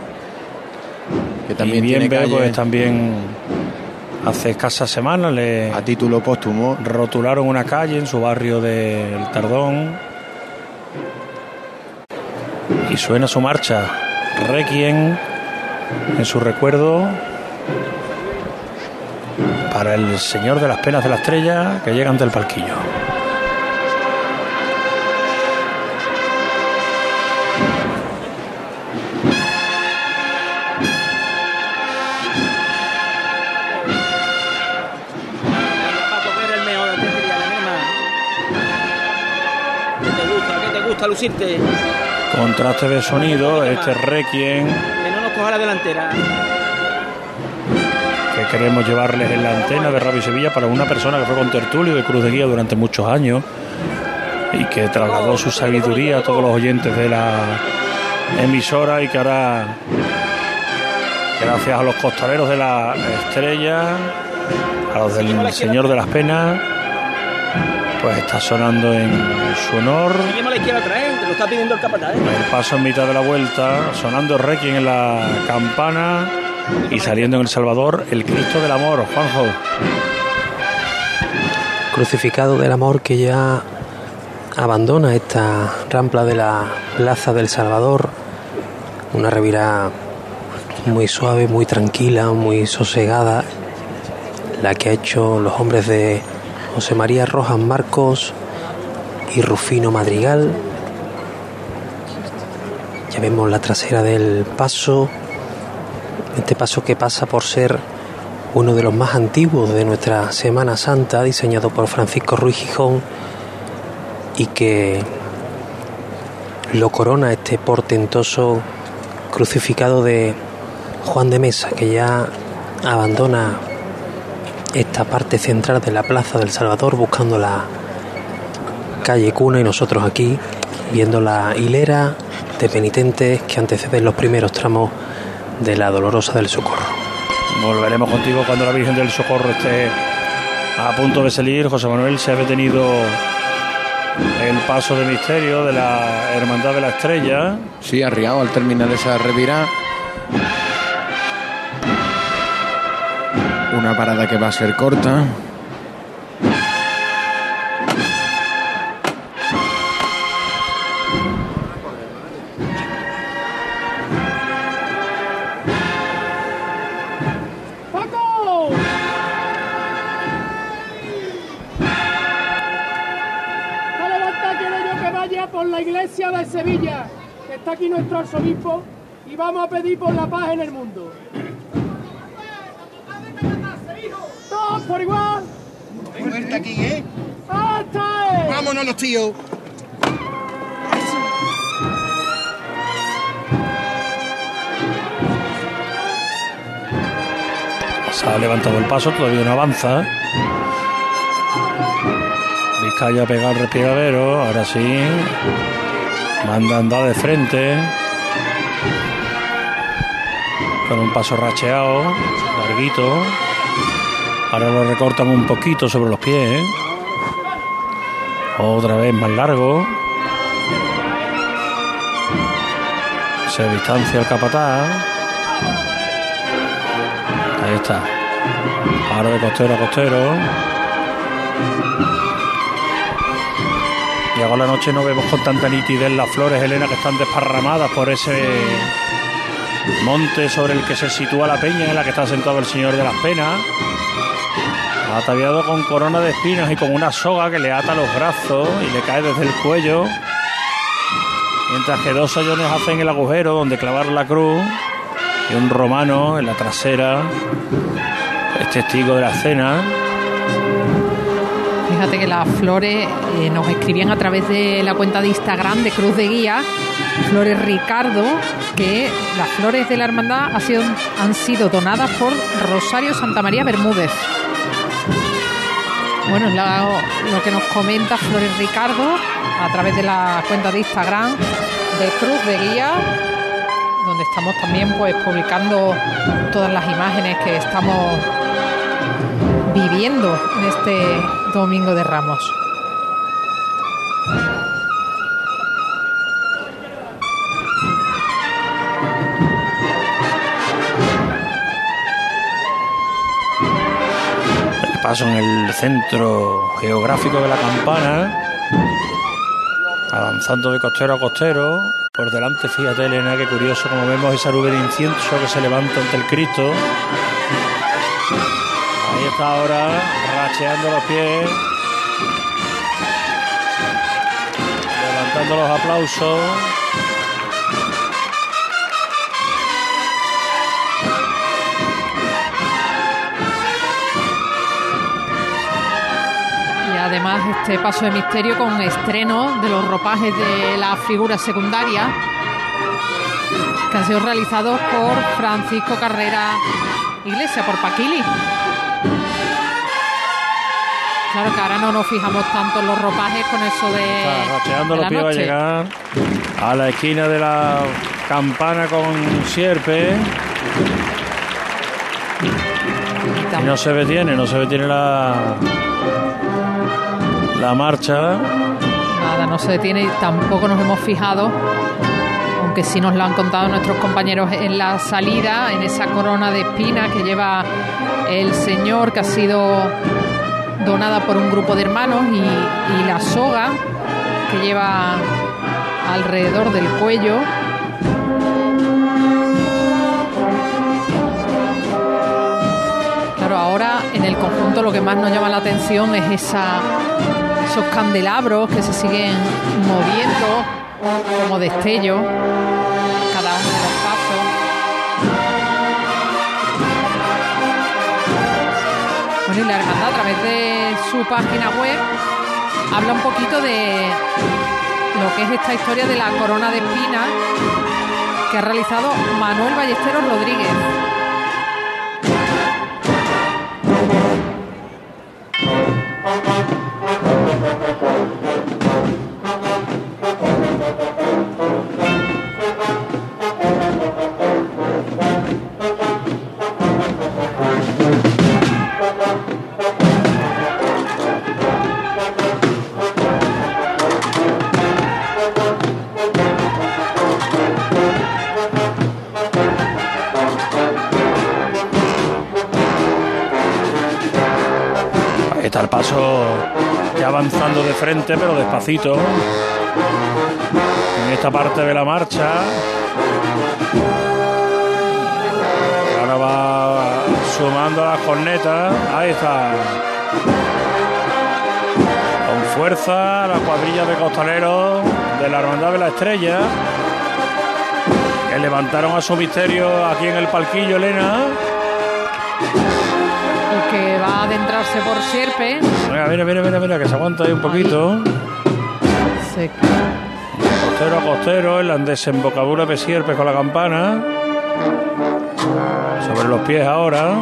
Que también y tiene calle. pues también hace escasas semanas le a título póstumo rotularon una calle en su barrio del Tardón y suena su marcha Requiem en su recuerdo para el Señor de las Penas de la Estrella que llega ante el palquillo. Gusta? ¿Qué te gusta lucirte? Contraste de sonido, este requiem Que no nos coja la delantera. que queremos llevarles en la antena de Radio Sevilla para una persona que fue con tertulio de Cruz de Guía durante muchos años y que trasladó su sabiduría a todos los oyentes de la emisora y que ahora, gracias a los costaleros de la estrella, a los del Señor de las Penas, pues está sonando en su honor. Seguimos a la izquierda atrás, te lo está pidiendo el capataz. ¿eh? El paso en mitad de la vuelta, sonando Requiem en la campana y saliendo en El Salvador el Cristo del Amor, Juanjo. Crucificado del Amor que ya abandona esta rampla de la Plaza del Salvador. Una revirada muy suave, muy tranquila, muy sosegada. La que ha hecho los hombres de José María Rojas Marcos y Rufino Madrigal. Ya vemos la trasera del paso. Este paso que pasa por ser uno de los más antiguos de nuestra Semana Santa, diseñado por Francisco Ruiz Gijón y que lo corona este portentoso crucificado de Juan de Mesa, que ya abandona esta parte central de la Plaza del Salvador buscando la calle Cuna y nosotros aquí viendo la hilera de penitentes que anteceden los primeros tramos de la Dolorosa del Socorro. Volveremos contigo cuando la Virgen del Socorro esté a punto de salir. José Manuel se ha detenido el paso de misterio de la Hermandad de la Estrella. Sí, arriado al terminar esa revirada. Una parada que va a ser corta. ¡Paco! ¡A levantar quiero yo que vaya por la iglesia de Sevilla! Que está aquí nuestro arzobispo y vamos a pedir por la paz en el mundo. ¡Todos por igual! Fuerte aquí, ¿eh? ¡Hasta! Vámonos los tíos. Se ha levantado el paso, todavía no avanza. Vizcaya pega el respiradero, ahora sí. Manda andar de frente. Con un paso racheado, larguito. Ahora lo recortan un poquito sobre los pies. ¿eh? Otra vez más largo. Se distancia el capataz. Ahí está. Ahora de costero a costero. Llegó la noche, no vemos con tanta nitidez las flores, Elena, que están desparramadas por ese monte sobre el que se sitúa la peña en la que está sentado el Señor de las Penas. Ataviado con corona de espinas y con una soga que le ata los brazos y le cae desde el cuello. Mientras que dos sayones hacen el agujero donde clavar la cruz y un romano en la trasera es testigo de la escena. Fíjate que las flores eh, nos escribían a través de la cuenta de Instagram de Cruz de Guía, Flores Ricardo, que las flores de la hermandad sido- han sido donadas por Rosario Santa María Bermúdez. Bueno, lo que nos comenta Flores Ricardo a través de la cuenta de Instagram de Cruz de Guía, donde estamos también pues publicando todas las imágenes que estamos viviendo en este domingo de Ramos. Paso en el centro geográfico de la campana. Avanzando de costero a costero. Por delante, fíjate, Elena, qué curioso como vemos esa nube de incienso que se levanta ante el Cristo. Ahí está ahora racheando los pies. Levantando los aplausos. Además este paso de misterio con estreno de los ropajes de las figuras secundarias que han sido realizados por Francisco Carrera Iglesia, por Paquili. Claro que ahora no nos fijamos tanto en los ropajes con eso de, Está racheando de los pies, va a llegar a la esquina de la campana con Sierpe. Y no se detiene, no se detiene la, la marcha. Nada, no se detiene y tampoco nos hemos fijado, aunque sí nos lo han contado nuestros compañeros en la salida, en esa corona de espinas que lleva el señor que ha sido donada por un grupo de hermanos y, y la soga que lleva alrededor del cuello. Claro, ahora en el conjunto lo que más nos llama la atención es esa, esos candelabros que se siguen moviendo como destello cada uno de los pasos. Y la hermandad a través de su página web habla un poquito de lo que es esta historia de la corona de espinas que ha realizado Manuel Ballesteros Rodríguez. Frente, pero despacito. En esta parte de la marcha. Ahora va sumando las cornetas. Ahí está. Con fuerza la cuadrilla de costaleros de la Hermandad de la Estrella. Que levantaron a su misterio aquí en el palquillo, Elena. Que va a adentrarse por Sierpe. Venga, mira, mira, mira, mira, que se aguanta ahí un poquito. Se- Costero a costero, en la desembocadura de Sierpes con la campana. Sobre los pies ahora.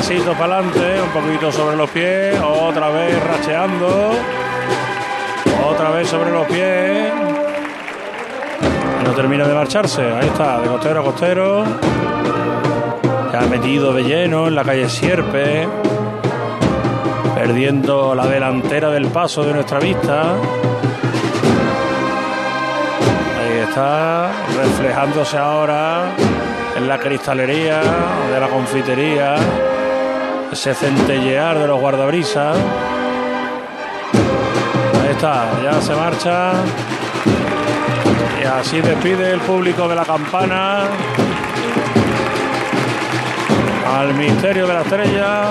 Tres pasitos para adelante, un poquito sobre los pies, otra vez racheando. Otra vez sobre los pies. No termina de marcharse. Ahí está, de costero a costero. Ya metido de lleno en la calle Sierpe. Perdiendo la delantera del paso de nuestra vista. Ahí está, reflejándose ahora en la cristalería de la confitería. Ese centellear de los guardabrisas. Ahí está, ya se marcha. Y así despide el público de la campana al misterio de la estrella.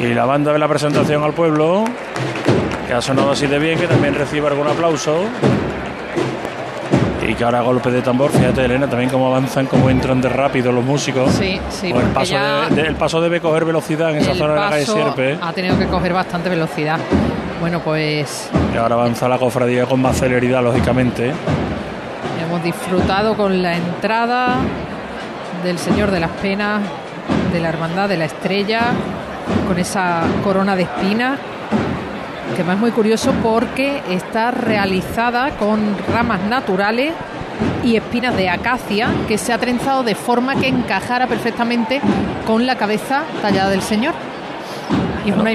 Y la banda de la presentación al pueblo, que ha sonado así de bien, que también recibe algún aplauso. Y que ahora golpe de tambor, fíjate Elena, también cómo avanzan, cómo entran de rápido los músicos. Sí, sí, el, paso ya de- de- el paso debe coger velocidad en esa zona de la calle Sierpe. ha tenido que coger bastante velocidad. Bueno, pues Y ahora avanza la cofradía con más celeridad, lógicamente. hemos disfrutado con la entrada del Señor de las Penas, de la Hermandad de la Estrella, con esa corona de espinas, que es muy curioso porque está realizada con ramas naturales y espinas de acacia que se ha trenzado de forma que encajara perfectamente con la cabeza tallada del Señor. Y es una